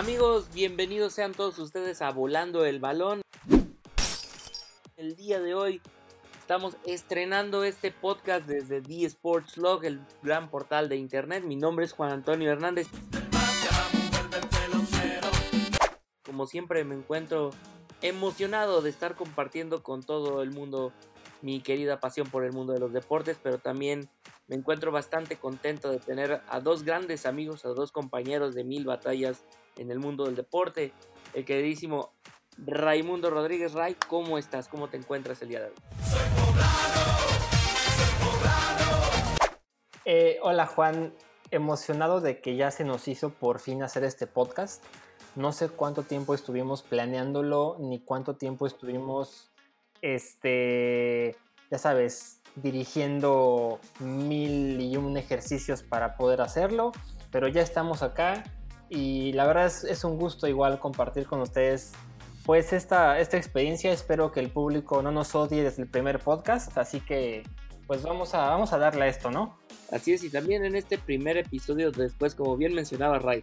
Amigos, bienvenidos sean todos ustedes a Volando el Balón. El día de hoy estamos estrenando este podcast desde The Sports Log, el gran portal de internet. Mi nombre es Juan Antonio Hernández. Como siempre me encuentro emocionado de estar compartiendo con todo el mundo mi querida pasión por el mundo de los deportes, pero también me encuentro bastante contento de tener a dos grandes amigos, a dos compañeros de mil batallas en el mundo del deporte. El queridísimo Raimundo Rodríguez Ray, ¿cómo estás? ¿Cómo te encuentras el día de hoy? Eh, hola Juan, emocionado de que ya se nos hizo por fin hacer este podcast. No sé cuánto tiempo estuvimos planeándolo, ni cuánto tiempo estuvimos, este, ya sabes, dirigiendo mil y un ejercicios para poder hacerlo, pero ya estamos acá y la verdad es, un gusto igual compartir con ustedes pues esta, esta experiencia. Espero que el público no nos odie desde el primer podcast, así que pues vamos a, vamos a darle a esto, ¿no? Así es, y también en este primer episodio después, como bien mencionaba Ray,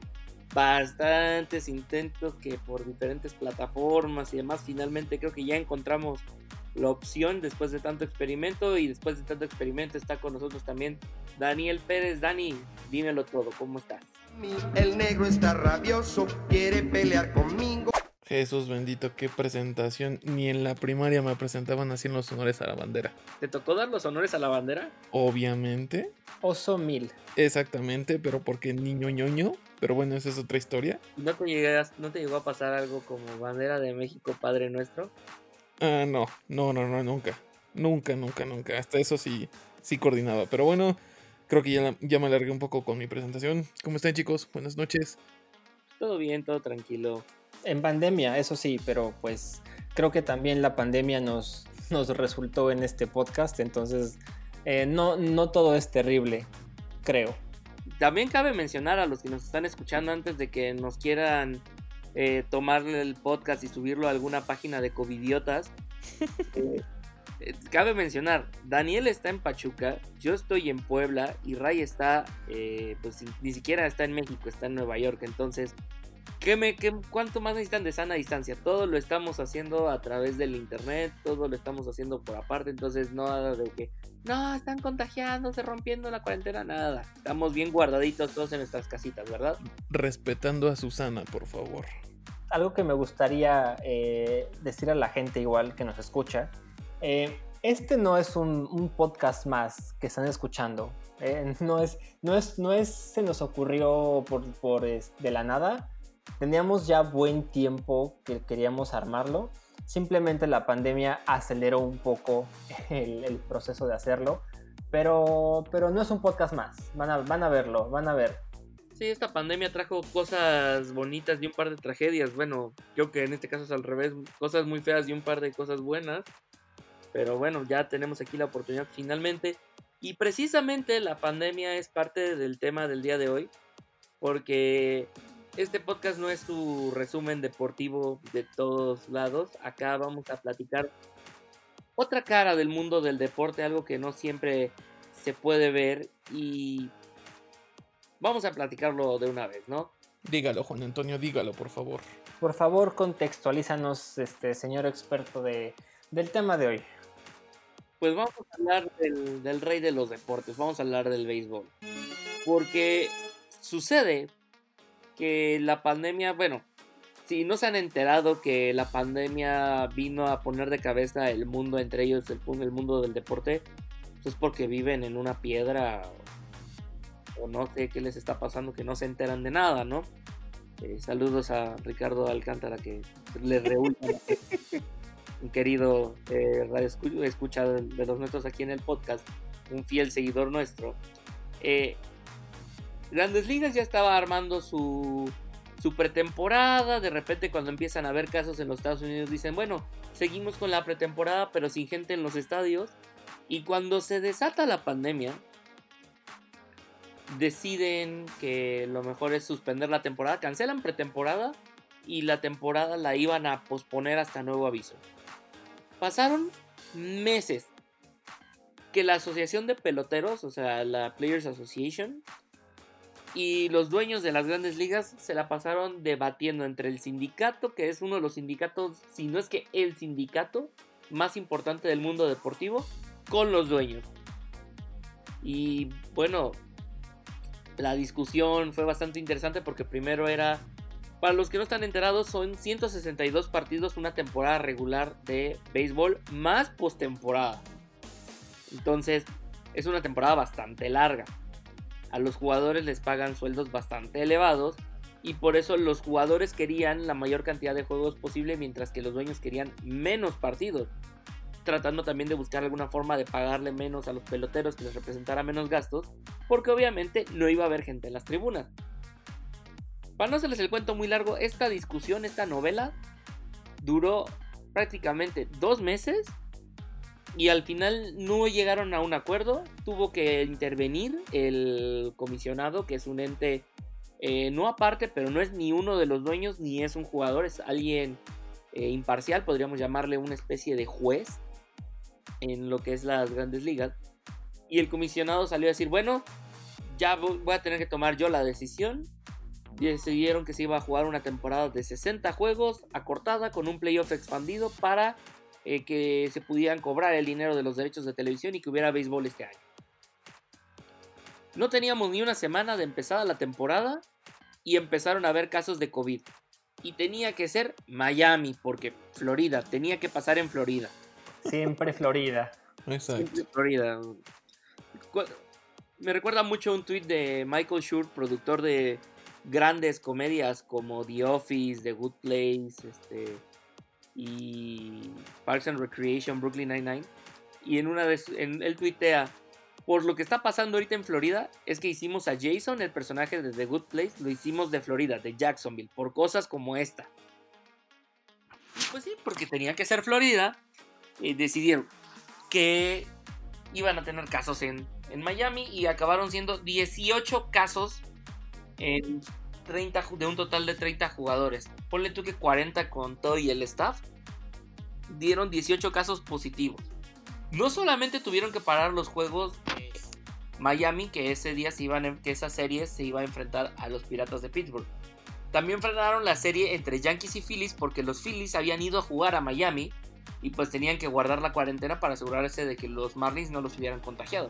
bastantes intentos que por diferentes plataformas y demás, finalmente creo que ya encontramos la opción después de tanto experimento y después de tanto experimento está con nosotros también Daniel Pérez. Dani, dímelo todo, ¿cómo estás? El negro está rabioso, quiere pelear conmigo. Jesús bendito, qué presentación. Ni en la primaria me presentaban así en los honores a la bandera. ¿Te tocó dar los honores a la bandera? Obviamente. Oso mil. Exactamente, pero porque niño ñoño. Pero bueno, esa es otra historia. ¿No te, llegas, ¿No te llegó a pasar algo como bandera de México, Padre Nuestro? Ah, no, no, no, no, nunca. Nunca, nunca, nunca. Hasta eso sí, sí coordinaba. Pero bueno, creo que ya, ya me alargué un poco con mi presentación. ¿Cómo están chicos? Buenas noches. Todo bien, todo tranquilo en pandemia, eso sí, pero pues creo que también la pandemia nos, nos resultó en este podcast, entonces eh, no, no todo es terrible, creo. También cabe mencionar a los que nos están escuchando antes de que nos quieran eh, tomar el podcast y subirlo a alguna página de covidiotas. Eh, cabe mencionar, Daniel está en Pachuca, yo estoy en Puebla y Ray está, pues ni siquiera está en México, está en Nueva York. Entonces, ¿Qué me, qué, ¿Cuánto más necesitan de sana distancia? Todo lo estamos haciendo a través del internet, todo lo estamos haciendo por aparte, entonces nada de que, no, están contagiándose, rompiendo la cuarentena, nada. Estamos bien guardaditos todos en nuestras casitas, ¿verdad? Respetando a Susana, por favor. Algo que me gustaría eh, decir a la gente igual que nos escucha, eh, este no es un, podcast más que están escuchando. Eh, no, es, no, es, no es, se nos ocurrió por, por de la nada Teníamos ya buen tiempo que queríamos armarlo. Simplemente la pandemia aceleró un poco el, proceso de hacerlo. Pero, pero no es un podcast más. Van a, van a verlo, van a ver. Sí, esta pandemia trajo cosas bonitas y un par de tragedias. Bueno, yo que en este caso es al revés, cosas muy feas y un par de cosas buenas. Pero bueno, ya tenemos aquí la oportunidad finalmente. Y precisamente la pandemia es parte del tema del día de hoy. Porque este podcast no es tu resumen deportivo de todos lados. Acá vamos a platicar otra cara del mundo del deporte, algo que no siempre se puede ver y vamos a platicarlo de una vez, ¿no? Dígalo, Juan Antonio, dígalo, por favor. Por favor, contextualízanos, este señor experto de, del tema de hoy. Pues vamos a hablar del, del rey de los deportes, vamos a hablar del béisbol. Porque sucede que la pandemia, bueno, si no se han enterado que la pandemia vino a poner de cabeza el mundo, entre ellos el, el mundo del deporte, pues es porque viven en una piedra o, no sé qué les está pasando, que no se enteran de nada, ¿no? Eh, saludos a Ricardo Alcántara que le reúne un querido eh, radio de los nuestros aquí en el podcast, un fiel seguidor nuestro. Eh, Grandes Ligas ya estaba armando su, su pretemporada. De repente, cuando empiezan a haber casos en los Estados Unidos, dicen: Bueno, seguimos con la pretemporada, pero sin gente en los estadios. Y cuando se desata la pandemia, deciden que lo mejor es suspender la temporada. Cancelan pretemporada y la temporada la iban a posponer hasta nuevo aviso. Pasaron meses que la asociación de peloteros, o sea, la Players Association, y los dueños de las grandes ligas se la pasaron debatiendo entre el sindicato, que es uno de los sindicatos, si no es que el sindicato más importante del mundo deportivo, con los dueños. Y bueno, la discusión fue bastante interesante porque primero era, para los que no están enterados, son 162 partidos una temporada regular de béisbol más postemporada. Entonces, es una temporada bastante larga. A los jugadores les pagan sueldos bastante elevados y por eso los jugadores querían la mayor cantidad de juegos posible mientras que los dueños querían menos partidos tratando también de buscar alguna forma de pagarle menos a los peloteros que les representara menos gastos, porque obviamente no iba a haber gente en las tribunas. Para no hacerles el cuento muy largo, esta discusión, esta novela, duró prácticamente dos meses y al final no llegaron a un acuerdo. Tuvo que intervenir el comisionado, que es un ente eh, no aparte, pero no es ni uno de los dueños ni es un jugador, es alguien eh, imparcial, podríamos llamarle una especie de juez en lo que es las grandes ligas. Y el comisionado salió a decir, bueno, ya voy a tener que tomar yo la decisión. Decidieron que se iba a jugar una temporada de 60 juegos acortada con un playoff expandido para eh, que se pudieran cobrar el dinero de los derechos de televisión y que hubiera béisbol este año. No teníamos ni una semana de empezada la temporada y empezaron a haber casos de COVID. Y tenía que ser Miami, porque Florida, tenía que pasar en Florida. Siempre Florida. Siempre Florida. Me recuerda mucho un tweet de Michael Schur, productor de grandes comedias como The Office, The Good Place, este, y Parks and Recreation, Brooklyn Nine-Nine. Y en una vez, en, él tuitea, por lo que está pasando ahorita en Florida, es que hicimos a Jason, el personaje de The Good Place, lo hicimos de Florida, de Jacksonville, por cosas como esta. Pues sí, porque tenía que ser Florida, eh, decidieron que iban a tener casos en, Miami y acabaron siendo 18 casos en 30, de un total de 30 jugadores. Ponle tú que 40 con todo y el staff dieron 18 casos positivos. No solamente tuvieron que parar los juegos de Miami, que ese día se iban, que esa serie se iba a enfrentar a los Piratas de Pittsburgh. También frenaron la serie entre Yankees y Phillies porque los Phillies habían ido a jugar a Miami y pues tenían que guardar la cuarentena para asegurarse de que los Marlins no los hubieran contagiado.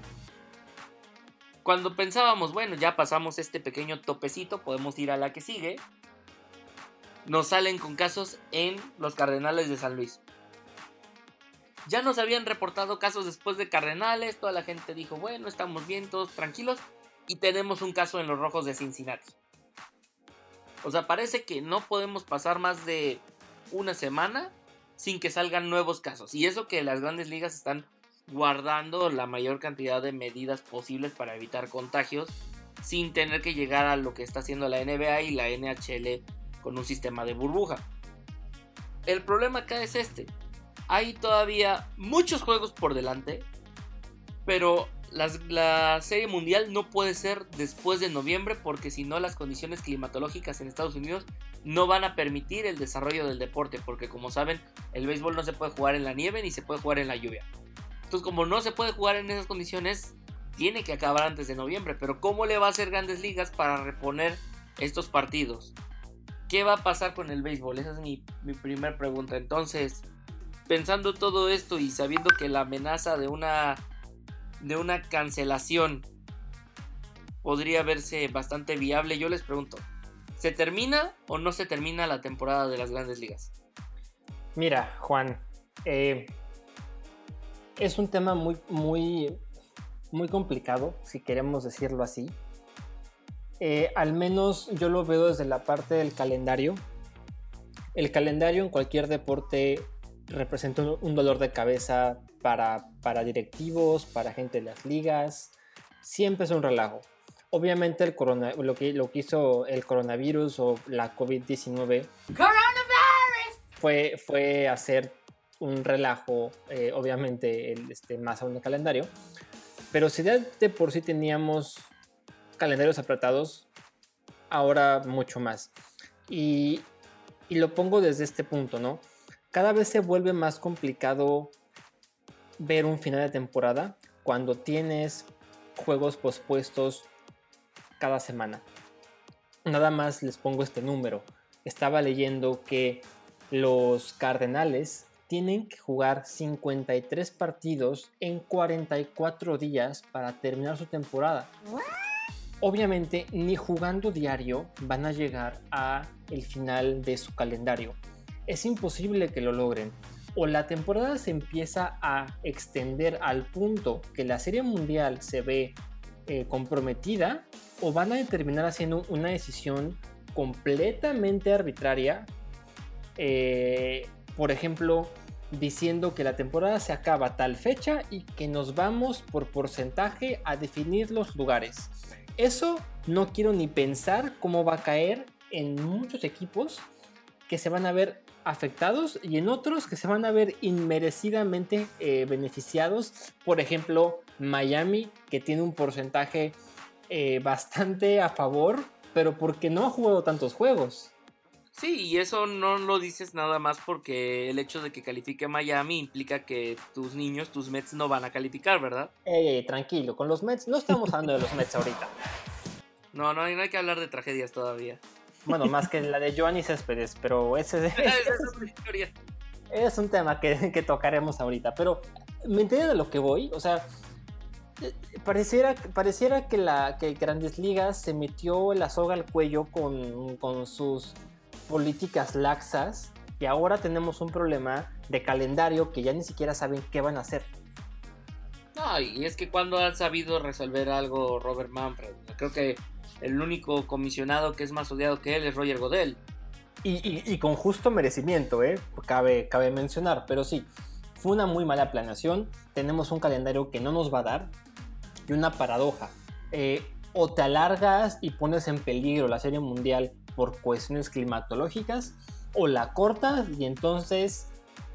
Cuando pensábamos, bueno, ya pasamos este pequeño topecito, podemos ir a la que sigue, nos salen con casos en los Cardenales de San Luis. Ya nos habían reportado casos después de Cardenales, toda la gente dijo, bueno, estamos bien, todos tranquilos, y tenemos un caso en los Rojos de Cincinnati. O sea, parece que no podemos pasar más de una semana sin que salgan nuevos casos. Y eso que las grandes ligas están guardando la mayor cantidad de medidas posibles para evitar contagios sin tener que llegar a lo que está haciendo la NBA y la NHL con un sistema de burbuja. El problema acá es este. Hay todavía muchos juegos por delante, pero la serie mundial no puede ser después de noviembre porque si no las condiciones climatológicas en Estados Unidos no van a permitir el desarrollo del deporte porque como saben el béisbol no se puede jugar en la nieve ni se puede jugar en la lluvia. Entonces como no se puede jugar en esas condiciones tiene que acabar antes de noviembre. Pero ¿cómo le va a hacer grandes ligas para reponer estos partidos? ¿Qué va a pasar con el béisbol? Esa es mi, mi primera pregunta. Entonces, pensando todo esto y sabiendo que la amenaza de una de una cancelación podría verse bastante viable, yo les pregunto, ¿se termina o no se termina la temporada de las grandes ligas? Mira, Juan, eh, es un tema muy, muy, muy complicado, si queremos decirlo así. Eh, al menos yo lo veo desde la parte del calendario. El calendario en cualquier deporte representa un dolor de cabeza para, para directivos, para gente de las ligas. Siempre es un relajo. Obviamente el corona, lo, que, lo que hizo el coronavirus o la COVID-19 fue, fue hacer un relajo, eh, obviamente, el, este, más aún el calendario. Pero si ya de por sí teníamos calendarios apretados, ahora mucho más. Y, y lo pongo desde este punto, ¿no? Cada vez se vuelve más complicado ver un final de temporada cuando tienes juegos pospuestos cada semana. nada más les pongo este número. Estaba leyendo que los Cardenales tienen que jugar 53 partidos en 44 días para terminar su temporada. Obviamente, ni jugando diario van a llegar a el final de su calendario. Es imposible que lo logren. O la temporada se empieza a extender al punto que la Serie Mundial se ve eh, comprometida, o van a terminar haciendo una decisión completamente arbitraria. Eh, por ejemplo, diciendo que la temporada se acaba tal fecha y que nos vamos por porcentaje a definir los lugares. Eso no quiero ni pensar cómo va a caer en muchos equipos que se van a ver afectados y en otros que se van a ver inmerecidamente eh, beneficiados. Por ejemplo, Miami, que tiene un porcentaje eh, bastante a favor, pero porque no ha jugado tantos juegos. Sí, y eso no lo dices nada más porque el hecho de que califique Miami implica que tus niños, tus Mets no van a calificar, ¿verdad? Eh, tranquilo, con los Mets, no estamos hablando de los Mets ahorita. No, no, no hay que hablar de tragedias todavía. Bueno, más que la de Joanny Céspedes, pero ese, es, es un tema que, que, tocaremos ahorita. Pero, ¿me entiendes de lo que voy? O sea, pareciera, pareciera que, la, que Grandes Ligas se metió la soga al cuello con, con sus políticas laxas y ahora tenemos un problema de calendario que ya ni siquiera saben qué van a hacer. No, y es que cuando han sabido resolver algo Robert Manfred, creo que el único comisionado que es más odiado que él es Roger Godel. Y, con justo merecimiento, ¿eh? cabe, cabe mencionar, pero sí, fue una muy mala planeación, tenemos un calendario que no nos va a dar y una paradoja. Eh, o te alargas y pones en peligro la serie mundial por cuestiones climatológicas o la cortas y entonces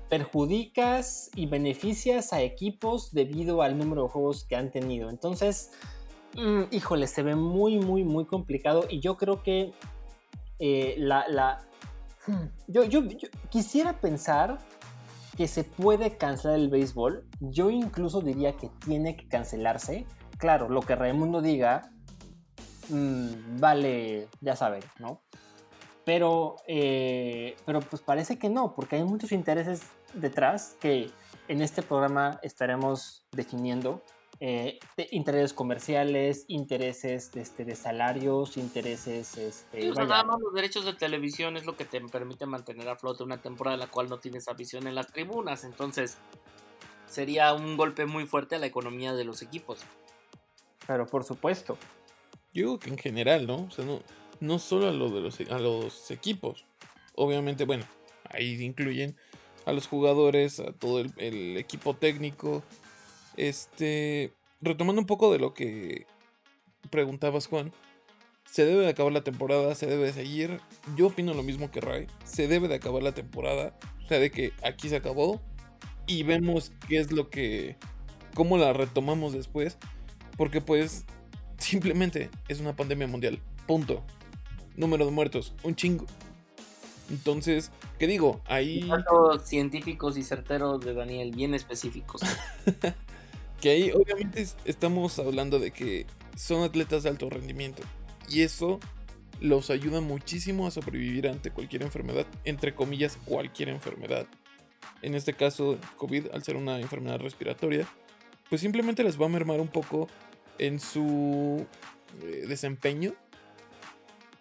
perjudicas y beneficias a equipos debido al número de juegos que han tenido. Entonces, mm, híjole, se ve muy, muy, muy complicado y yo creo que eh, la... hmm, yo, yo, quisiera pensar que se puede cancelar el béisbol. Yo incluso diría que tiene que cancelarse. Claro, lo que Raimundo diga Mm, vale, ya saben, ¿no? Pero, eh, pero pues parece que no, porque hay muchos intereses detrás que en este programa estaremos definiendo. Eh, intereses comerciales, intereses de, este, de salarios, intereses... Este, nada más los derechos de televisión es lo que te permite mantener a flote una temporada en la cual no tienes afición en las tribunas, entonces sería un golpe muy fuerte a la economía de los equipos. Pero por supuesto, yo digo que en general, ¿no? O sea, no, no solo a, lo de los, a los equipos. Obviamente, bueno, ahí incluyen a los jugadores, a todo el, equipo técnico. Este, retomando un poco de lo que preguntabas, Juan. Se debe de acabar la temporada, se debe de seguir. Yo opino lo mismo que Ray. Se debe de acabar la temporada. O sea, de que aquí se acabó. Y vemos qué es lo que... cómo la retomamos después. Porque pues Simplemente es una pandemia mundial. Punto. Número de muertos, un chingo. Entonces, ¿qué digo? Ahí. científicos y certeros de Daniel, bien específicos. que ahí, obviamente, estamos hablando de que son atletas de alto rendimiento. Y eso los ayuda muchísimo a sobrevivir ante cualquier enfermedad. Entre comillas, cualquier enfermedad. En este caso, COVID, al ser una enfermedad respiratoria, pues simplemente les va a mermar un poco en su eh, desempeño.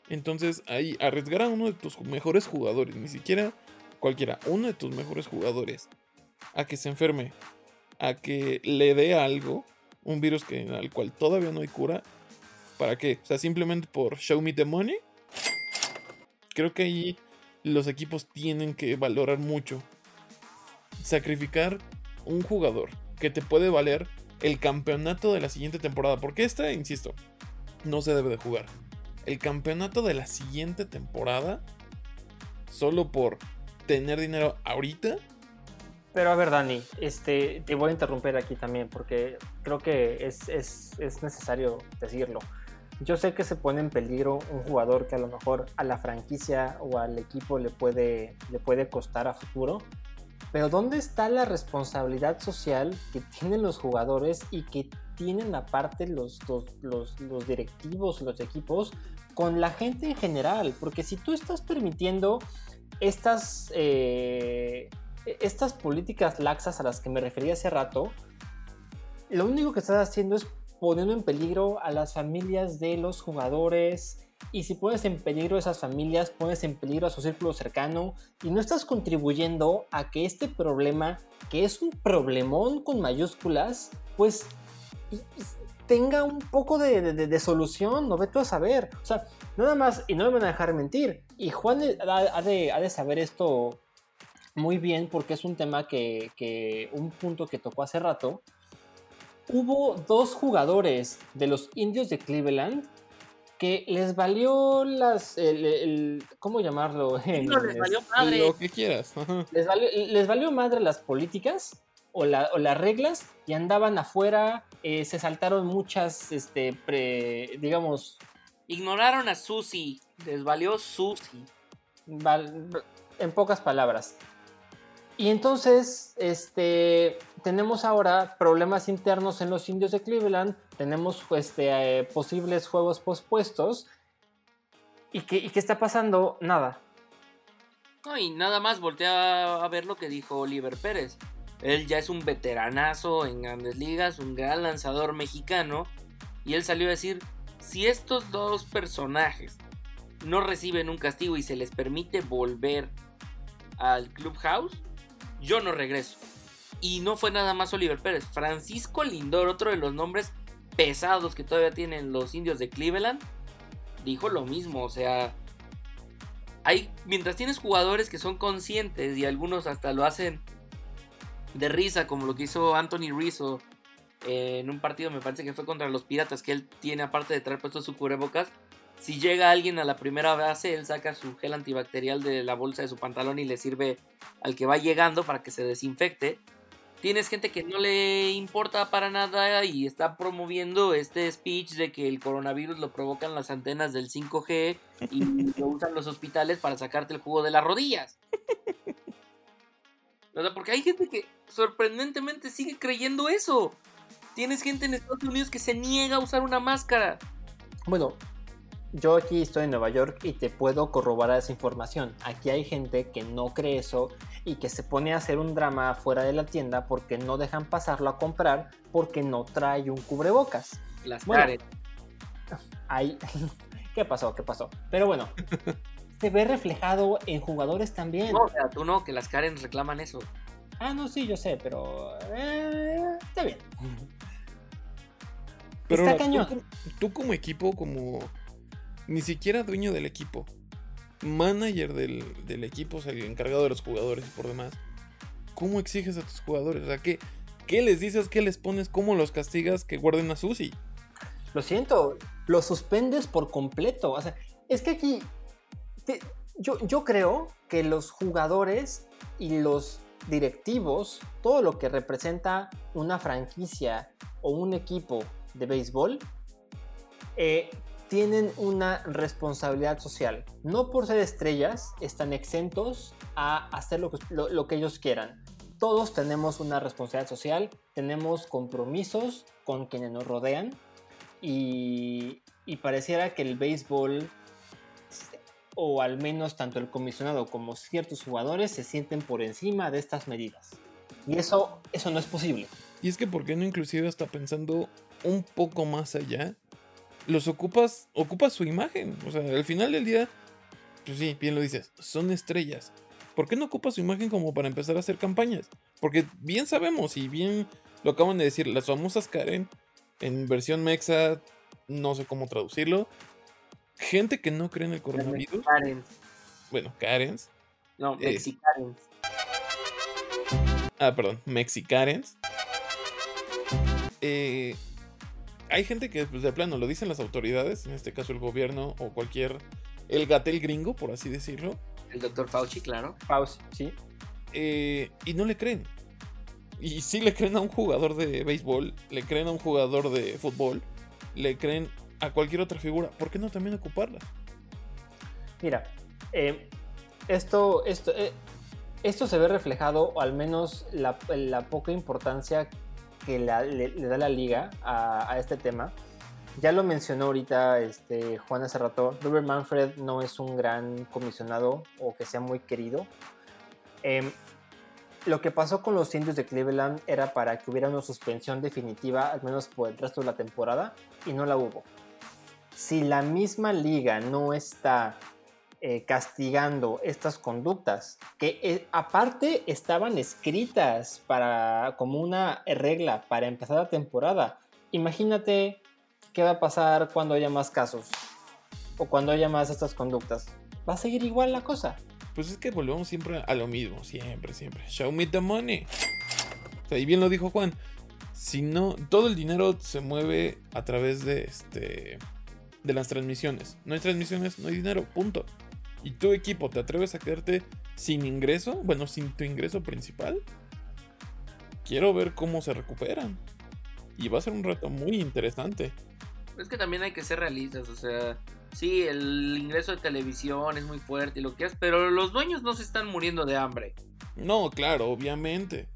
Entonces ahí arriesgar a uno de tus mejores jugadores, ni siquiera cualquiera, uno de tus mejores jugadores, a que se enferme, a que le dé algo, un virus que, al cual todavía no hay cura, ¿para qué? O sea, simplemente por show me the money. Creo que ahí los equipos tienen que valorar mucho. Sacrificar un jugador que te puede valer el campeonato de la siguiente temporada. Porque esta, insisto, no se debe de jugar. El campeonato de la siguiente temporada, solo por tener dinero ahorita. Pero a ver, Dani, este, te voy a interrumpir aquí también porque creo que es, es, es necesario decirlo. Yo sé que se pone en peligro un jugador que a lo mejor a la franquicia o al equipo le puede, le puede costar a futuro, pero ¿dónde está la responsabilidad social que tienen los jugadores y que tienen aparte los, los, los, directivos, los equipos, con la gente en general, porque si tú estás permitiendo estas, eh, estas políticas laxas a las que me refería hace rato, lo único que estás haciendo es poniendo en peligro a las familias de los jugadores. Y si pones en peligro a esas familias, pones en peligro a su círculo cercano y no estás contribuyendo a que este problema, que es un problemón con mayúsculas, pues tenga un poco de, solución, no ve tú a saber. O sea, nada más, y no me van a dejar mentir, y Juan ha, de, saber esto muy bien porque es un tema que, que, un punto que tocó hace rato, hubo dos jugadores de los indios de Cleveland que les valió las. El, ¿Cómo llamarlo? No, les valió madre. Lo que quieras. Les, valió, les valió madre las políticas o, las reglas y andaban afuera. Eh, se saltaron muchas, este, digamos. Ignoraron a Susi. Les valió Susi. en pocas palabras. Y entonces, este, tenemos ahora problemas internos en los indios de Cleveland, tenemos este, eh, posibles juegos pospuestos. ¿Y qué, ¿Y qué está pasando? Nada. No, y nada más voltea a ver lo que dijo Oliver Pérez. Él ya es un veteranazo en grandes ligas, un gran lanzador mexicano. Y él salió a decir, si estos dos personajes no reciben un castigo y se les permite volver al clubhouse, yo no regreso. Y no fue nada más Oliver Pérez. Francisco Lindor, otro de los nombres pesados que todavía tienen los indios de Cleveland, dijo lo mismo. O sea, hay, mientras tienes jugadores que son conscientes y algunos hasta lo hacen de risa, como lo que hizo Anthony Rizzo en un partido, me parece que fue contra los Piratas, que él tiene, aparte de traer puesto su cubrebocas, si llega alguien a la primera base, él saca su gel antibacterial de la bolsa de su pantalón y le sirve al que va llegando para que se desinfecte. Tienes gente que no le importa para nada y está promoviendo este speech de que el coronavirus lo provocan las antenas del 5G y lo usan los hospitales para sacarte el jugo de las rodillas. O sea, porque hay gente que sorprendentemente sigue creyendo eso. Tienes gente en Estados Unidos que se niega a usar una máscara. Bueno, yo aquí estoy en Nueva York y te puedo corroborar esa información. Aquí hay gente que no cree eso y que se pone a hacer un drama fuera de la tienda porque no dejan pasarlo a comprar porque no trae un cubrebocas. Las Karen. ¿Qué pasó? ¿Qué pasó? Pero bueno, se ve reflejado en jugadores también. No, o sea, tú no, que las Karen reclaman eso. Ah, no, sí, yo sé, pero. Eh, está bien. Pero está cañón. tú como equipo, como ni siquiera dueño del equipo, manager del, equipo, o el encargado de los jugadores y por demás, ¿cómo exiges a tus jugadores? O sea, ¿qué, qué les dices? ¿Qué les pones? ¿Cómo los castigas que guarden a Susi? Lo siento, lo suspendes por completo. O sea, es que aquí yo, yo creo que los jugadores y los directivos, todo lo que representa una franquicia o un equipo de béisbol, eh, tienen una responsabilidad social. No por ser estrellas están exentos a hacer lo que, lo, que ellos quieran. Todos tenemos una responsabilidad social, tenemos compromisos con quienes nos rodean y, y pareciera que el béisbol o al menos tanto el comisionado como ciertos jugadores se sienten por encima de estas medidas. Y eso, eso no es posible. Y es que, ¿por qué no inclusive está pensando un poco más allá? Los ocupas, ocupas su imagen. O sea, al final del día, pues sí, bien lo dices, son estrellas. ¿Por qué no ocupas su imagen como para empezar a hacer campañas? Porque bien sabemos y bien lo acaban de decir, las famosas Karen, en versión mexa, no sé cómo traducirlo. Gente que no cree en el coronavirus. Karen. Bueno, Karens. No, Mexicarens. ah, perdón, Mexicarens. Eh, hay gente que pues, de plano lo dicen las autoridades, en este caso el gobierno o cualquier, el gatel gringo, por así decirlo. El doctor Fauci, claro. Fauci, sí. Eh, y no le creen. Y sí le creen a un jugador de béisbol, le creen a un jugador de fútbol, le creen a cualquier otra figura. ¿Por qué no también ocuparla? Mira, eh, esto, esto, eh, esto se ve reflejado, o al menos la, la poca importancia que le, da la liga a, este tema ya lo mencionó ahorita este, Juan hace rato, Robert Manfred no es un gran comisionado o que sea muy querido. Em, lo que pasó con los indios de Cleveland era para que hubiera una suspensión definitiva, al menos por el resto de la temporada, y no la hubo. Si la misma liga no está eh, castigando estas conductas, que eh, aparte estaban escritas para, como una regla para empezar la temporada, imagínate qué va a pasar cuando haya más casos o cuando haya más estas conductas. Va a seguir igual la cosa. Pues es que volvemos siempre a lo mismo, siempre, siempre. Show me the money. O sea, y bien lo dijo Juan. Si no, todo el dinero se mueve a través de este de las transmisiones. No hay transmisiones, no hay dinero, punto. Y tu equipo te atreves a quedarte sin ingreso, bueno, sin tu ingreso principal. Quiero ver cómo se recuperan. Y va a ser un reto muy interesante. Es que también hay que ser realistas, o sea, sí, el ingreso de televisión es muy fuerte y lo que es, pero los dueños no se están muriendo de hambre. No, claro, obviamente.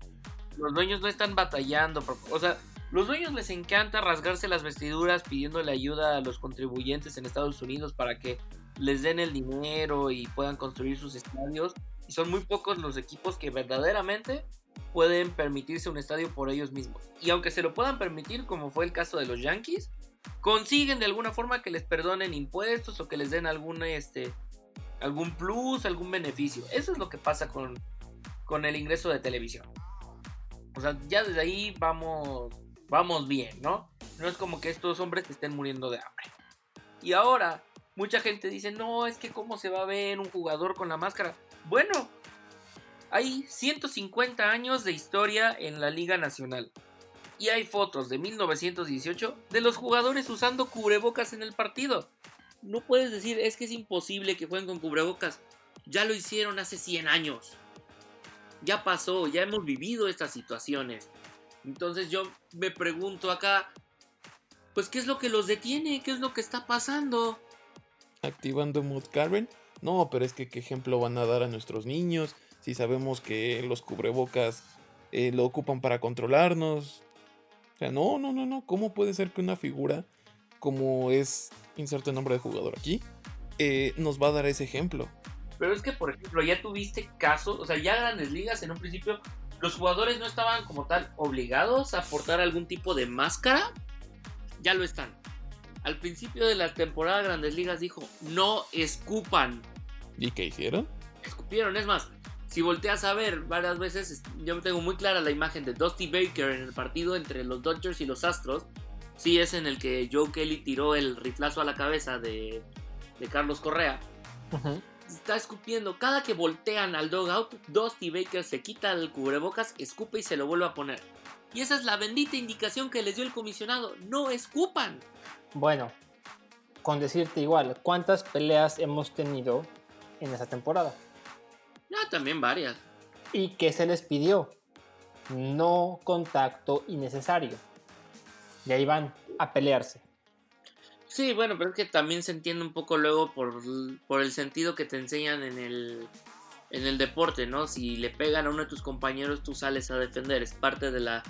Los dueños no están batallando, o sea, los dueños les encanta rasgarse las vestiduras pidiéndole ayuda a los contribuyentes en Estados Unidos para que les den el dinero y puedan construir sus estadios. Y son muy pocos los equipos que verdaderamente pueden permitirse un estadio por ellos mismos. Y aunque se lo puedan permitir, como fue el caso de los Yankees, consiguen de alguna forma que les perdonen impuestos o que les den algún, este, algún plus, algún beneficio. Eso es lo que pasa con, con el ingreso de televisión. O sea, ya desde ahí vamos, vamos bien, ¿no? No es como que estos hombres estén muriendo de hambre. Y ahora, mucha gente dice, no, es que cómo se va a ver un jugador con la máscara. Bueno, hay 150 años de historia en la Liga Nacional y hay fotos de 1918 de los jugadores usando cubrebocas en el partido. No puedes decir, es que es imposible que jueguen con cubrebocas. Ya lo hicieron hace 100 años. Ya pasó, ya hemos vivido estas situaciones. Entonces yo me pregunto acá, pues ¿qué es lo que los detiene? ¿Qué es lo que está pasando? Activando Mood Karen. No, pero es que qué ejemplo van a dar a nuestros niños si sabemos que los cubrebocas eh, lo ocupan para controlarnos. O sea, no, no, no, no. ¿Cómo puede ser que una figura como es, inserto el nombre de jugador aquí, eh, nos va a dar ese ejemplo? Pero es que, por ejemplo, ya tuviste casos, o sea, ya grandes ligas en un principio, los jugadores no estaban como tal obligados a portar algún tipo de máscara. Ya lo están. Al principio de la temporada Grandes Ligas dijo, no escupan. ¿Y qué hicieron? Escupieron, es más, si volteas a ver varias veces, yo tengo muy clara la imagen de Dusty Baker en el partido entre los Dodgers y los Astros. Sí, es en el que Joe Kelly tiró el riflazo a la cabeza de, Carlos Correa. Está escupiendo. Cada que voltean al dogout, Dusty Baker se quita el cubrebocas, escupe y se lo vuelve a poner. Y esa es la bendita indicación que les dio el comisionado. No escupan. Bueno, con decirte igual, ¿cuántas peleas hemos tenido en esa temporada? Ah, también varias. ¿Y qué se les pidió? No contacto innecesario. Y ahí van a pelearse. Sí, bueno, pero es que también se entiende un poco luego por, por el sentido que te enseñan en el, en el deporte, ¿no? Si le pegan a uno de tus compañeros, tú sales a defender. Es parte de la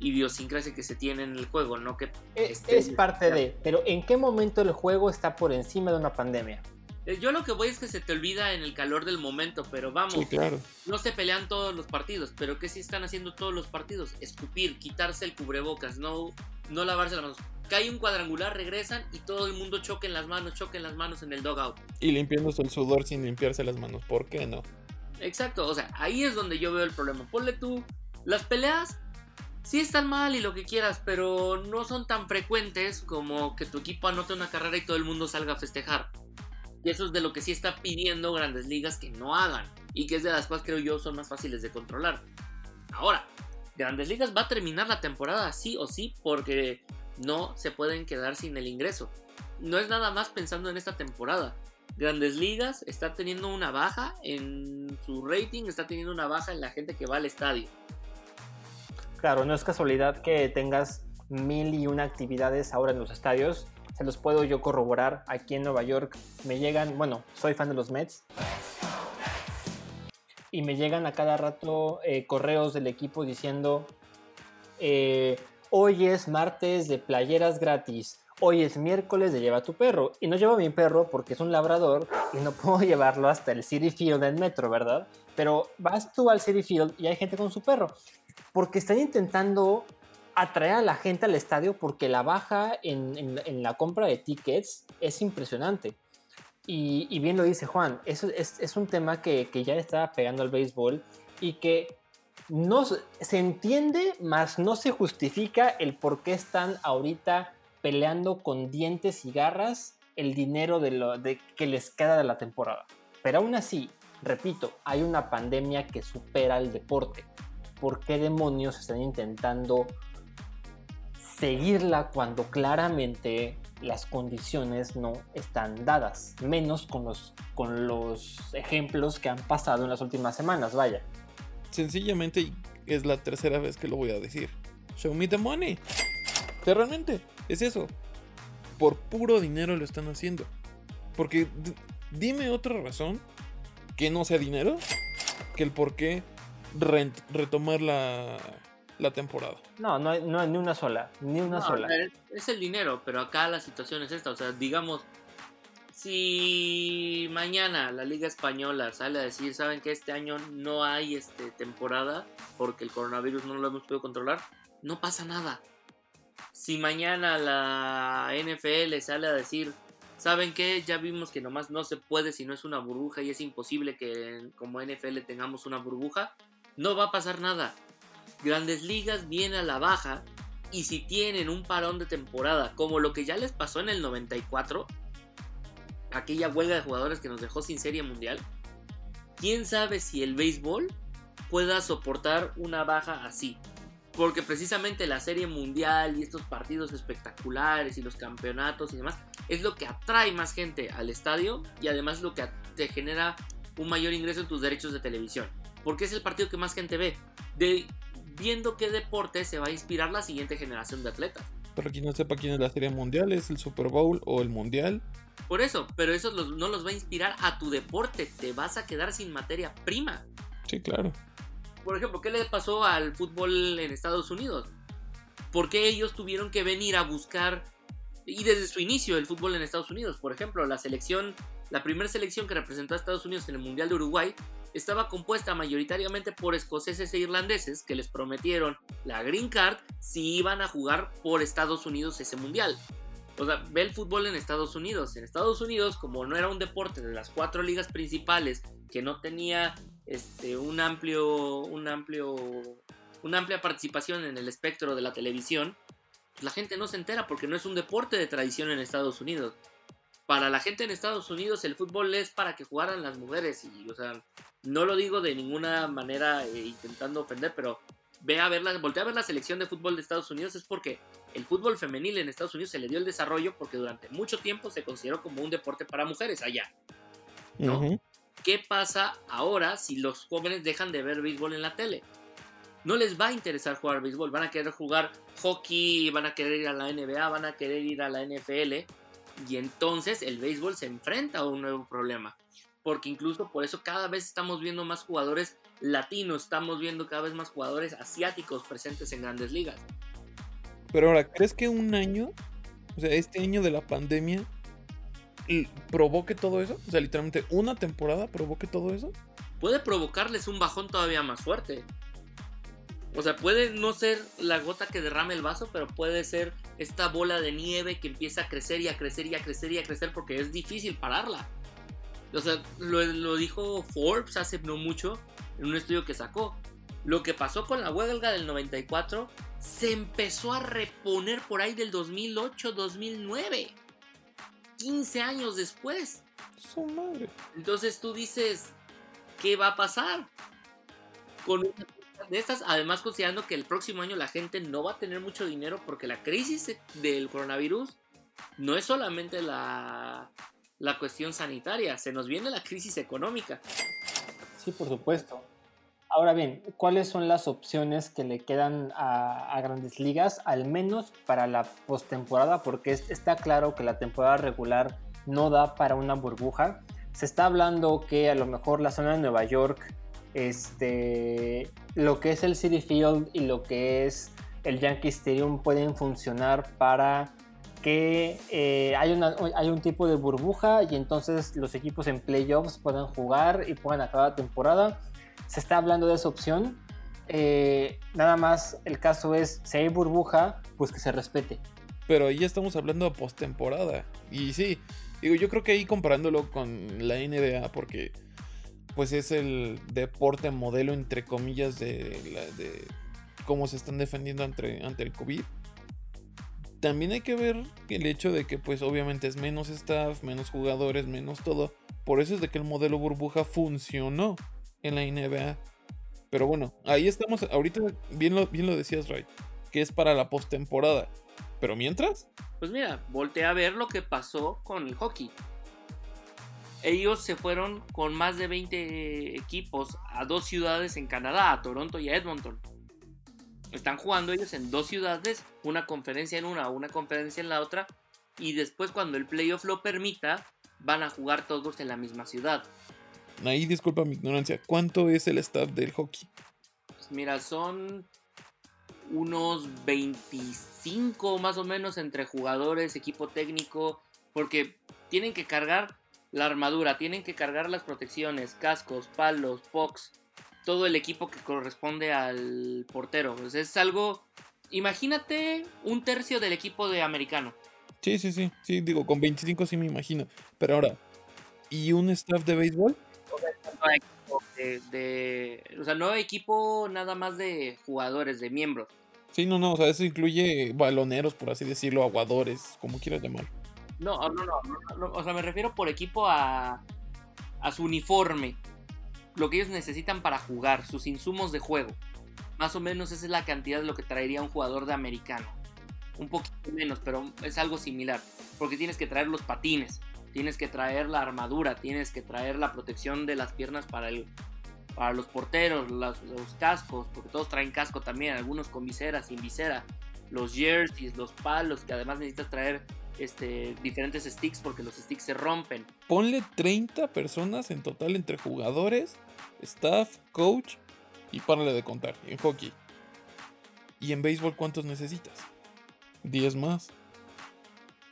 idiosincrasia que se tiene en el juego, ¿no? Que es, es parte de, pero ¿en qué momento el juego está por encima de una pandemia? Eh, yo lo que voy es que se te olvida en el calor del momento, pero vamos, no se pelean todos los partidos, pero ¿qué sí están haciendo todos los partidos? Escupir, quitarse el cubrebocas, no, no lavarse las manos. Cae un cuadrangular, regresan y todo el mundo choque en las manos, choque en las manos en el dogout. Y limpiándose el sudor sin limpiarse las manos, ¿por qué no? Exacto, o sea, ahí es donde yo veo el problema. Ponle tú, las peleas sí están mal y lo que quieras, pero no son tan frecuentes como que tu equipo anote una carrera y todo el mundo salga a festejar. Y eso es de lo que sí está pidiendo grandes ligas que no hagan. Y que es de las cuales creo yo son más fáciles de controlar. Ahora, grandes ligas va a terminar la temporada sí o sí porque no se pueden quedar sin el ingreso. No es nada más pensando en esta temporada. Grandes Ligas está teniendo una baja en su rating, está teniendo una baja en la gente que va al estadio. Claro, no es casualidad que tengas mil y una actividades ahora en los estadios se los puedo yo corroborar. Aquí en Nueva York me llegan, bueno, soy fan de los Mets. Y me llegan a cada rato eh, correos del equipo diciendo, eh, hoy es martes de playeras gratis. hoy es miércoles de lleva tu perro. Y no llevo a mi perro porque es un labrador y no puedo llevarlo hasta el City Field del metro, ¿verdad? Pero vas tú al City Field y hay gente con su perro. Porque están intentando atraer a la gente al estadio porque la baja en, la compra de tickets es impresionante. Y, bien lo dice Juan, es, un tema que, ya está pegando al béisbol y que no se entiende, más no se justifica el por qué están ahorita peleando con dientes y garras el dinero de lo de, que les queda de la temporada. Pero aún así, repito, hay una pandemia que supera el deporte. ¿Por qué demonios están intentando seguirla cuando claramente las condiciones no están dadas? Menos con los, con los ejemplos que han pasado en las últimas semanas, vaya. Sencillamente es la tercera vez que lo voy a decir. Show me the money. realmente es eso. Por puro dinero lo están haciendo. Porque dime otra razón que no sea dinero que el por qué retomar la, la temporada. No, no hay, no ni una sola, ni una sola. Es, el dinero, pero acá la situación es esta, o sea, digamos, si mañana la Liga Española sale a decir, saben que este año no hay este, temporada porque el coronavirus no lo hemos podido controlar, no pasa nada si mañana la NFL sale a decir, ¿saben qué? Ya vimos que nomás no se puede si no es una burbuja y es imposible que como NFL tengamos una burbuja, no va a pasar nada. Grandes ligas viene a la baja y si tienen un parón de temporada como lo que ya les pasó en el 94, aquella huelga de jugadores que nos dejó sin serie mundial, quién sabe si el béisbol pueda soportar una baja así porque precisamente la serie mundial y estos partidos espectaculares y los campeonatos y demás es lo que atrae más gente al estadio y además lo que te genera un mayor ingreso en tus derechos de televisión. Porque es el partido que más gente ve. De, viendo qué deporte se va a inspirar la siguiente generación de atletas. Para quien no sepa quién es la serie mundial, es el Super Bowl o el Mundial. Por eso, pero eso no los va a inspirar a tu deporte. Te vas a quedar sin materia prima. Sí, claro por ejemplo, ¿qué le pasó al fútbol en Estados Unidos? ¿Por qué ellos tuvieron que venir a buscar, y desde su inicio, el fútbol en Estados Unidos? Por ejemplo, la selección, la primera selección que representó a Estados Unidos en el Mundial de Uruguay estaba compuesta mayoritariamente por escoceses e irlandeses que les prometieron la green card si iban a jugar por Estados Unidos ese mundial. O sea, ve el fútbol en Estados Unidos. En Estados Unidos, como no era un deporte de las cuatro ligas principales, que no tenía este, un amplio, un amplio, una amplia participación en el espectro de la televisión, pues la gente no se entera porque no es un deporte de tradición en Estados Unidos. Para la gente en Estados Unidos el fútbol es para que jugaran las mujeres y, o sea, no lo digo de ninguna manera eh, intentando ofender, pero ve a ver la, voltea a ver la selección de fútbol de Estados Unidos es porque el fútbol femenil en Estados Unidos se le dio el desarrollo porque durante mucho tiempo se consideró como un deporte para mujeres allá. ¿No? ¿Qué pasa ahora si los jóvenes dejan de ver béisbol en la tele? No les va a interesar jugar béisbol, van a querer jugar hockey, van a querer ir a la NBA, van a querer ir a la NFL y entonces el béisbol se enfrenta a un nuevo problema. Porque incluso por eso cada vez estamos viendo más jugadores latinos, estamos viendo cada vez más jugadores asiáticos presentes en grandes ligas. Pero ahora, ¿crees que un año, o sea, este año de la pandemia, provoque todo eso? O sea, literalmente una temporada provoque todo eso. Puede provocarles un bajón todavía más fuerte. O sea, puede no ser la gota que derrame el vaso, pero puede ser esta bola de nieve que empieza a crecer y a crecer y a crecer y a crecer porque es difícil pararla. O sea, lo, lo dijo Forbes hace no mucho en un estudio que sacó. Lo que pasó con la huelga del 94 se empezó a reponer por ahí del 2008-2009. 15 años después. Su madre. Entonces tú dices, ¿qué va a pasar? Con una de estas, además considerando que el próximo año la gente no va a tener mucho dinero porque la crisis del coronavirus no es solamente la, la cuestión sanitaria, se nos viene la crisis económica. Sí, por supuesto. Ahora bien, ¿cuáles son las opciones que le quedan a, grandes ligas, al menos para la postemporada? Porque está claro que la temporada regular no da para una burbuja. Se está hablando que a lo mejor la zona de Nueva York, este, lo que es el City Field y lo que es el Yankee Stadium pueden funcionar para que eh, hay, una, hay un tipo de burbuja y entonces los equipos en playoffs puedan jugar y puedan acabar la temporada. Se está hablando de esa opción. Eh, nada más el caso es, si hay burbuja, pues que se respete. Pero ahí estamos hablando de postemporada. Y sí, digo, yo creo que ahí comparándolo con la NBA, porque pues es el deporte modelo, entre comillas, de, la- cómo se están defendiendo ante, ante el COVID. También hay que ver el hecho de que pues obviamente es menos staff, menos jugadores, menos todo. Por eso es de que el modelo burbuja funcionó en la NBA. Pero bueno, ahí estamos, ahorita bien lo, bien lo decías, Ray, que es para la postemporada. Pero mientras, Pues mira, voltea a ver lo que pasó con el hockey. Ellos se fueron con más de 20 equipos a dos ciudades en Canadá, a Toronto y a Edmonton. Están jugando ellos en dos ciudades, una conferencia en una, una conferencia en la otra, y después cuando el playoff lo permita, van a jugar todos en la misma ciudad. ahí disculpa mi ignorancia, ¿cuánto es el staff del hockey? Pues mira, son unos 25 más o menos entre jugadores, equipo técnico, porque tienen que cargar la armadura, tienen que cargar las protecciones, cascos, palos, pucks, todo el equipo que corresponde al portero. Pues es algo, imagínate un tercio del equipo de americano. Sí, sí, sí, sí, digo, con 25 sí me imagino. Pero ahora, ¿y un staff de béisbol? De, de- o sea, no equipo nada más de jugadores, de miembros. Sí, no, no, o sea, eso incluye baloneros, por así decirlo, aguadores, como quieras llamar. No, no, no, no, no, o sea, me refiero por equipo a, a su uniforme, lo que ellos necesitan para jugar, sus insumos de juego. Más o menos esa es la cantidad de lo que traería un jugador de americano. Un poquito menos, pero es algo similar, porque tienes que traer los patines, tienes que traer la armadura, tienes que traer la protección de las piernas para el para los porteros, las- los cascos, porque todos traen casco también, algunos con visera, sin visera, los jerseys, los palos, que además necesitas traer este, diferentes sticks porque los sticks se rompen. Ponle 30 personas en total entre jugadores, staff, coach y párale de contar en hockey. ¿Y en béisbol cuántos necesitas? 10 más.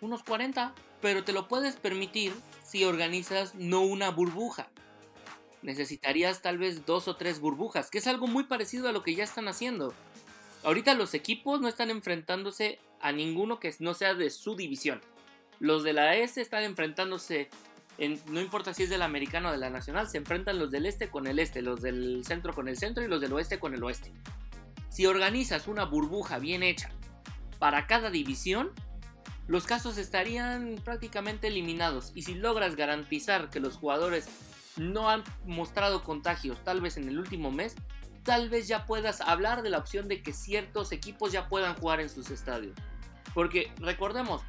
Unos 40, pero te lo puedes permitir si organizas no una burbuja. Necesitarías tal vez dos o tres burbujas, que es algo muy parecido a lo que ya están haciendo. Ahorita los equipos no están enfrentándose a ninguno que no sea de su división. Los de la S están enfrentándose, en, no importa si es del americano o de la nacional, se enfrentan los del este con el este, los del centro con el centro y los del oeste con el oeste. Si organizas una burbuja bien hecha para cada división, los casos estarían prácticamente eliminados. Y si logras garantizar que los jugadores no han mostrado contagios, tal vez en el último mes, tal vez ya puedas hablar de la opción de que ciertos equipos ya puedan jugar en sus estadios. Porque recordemos,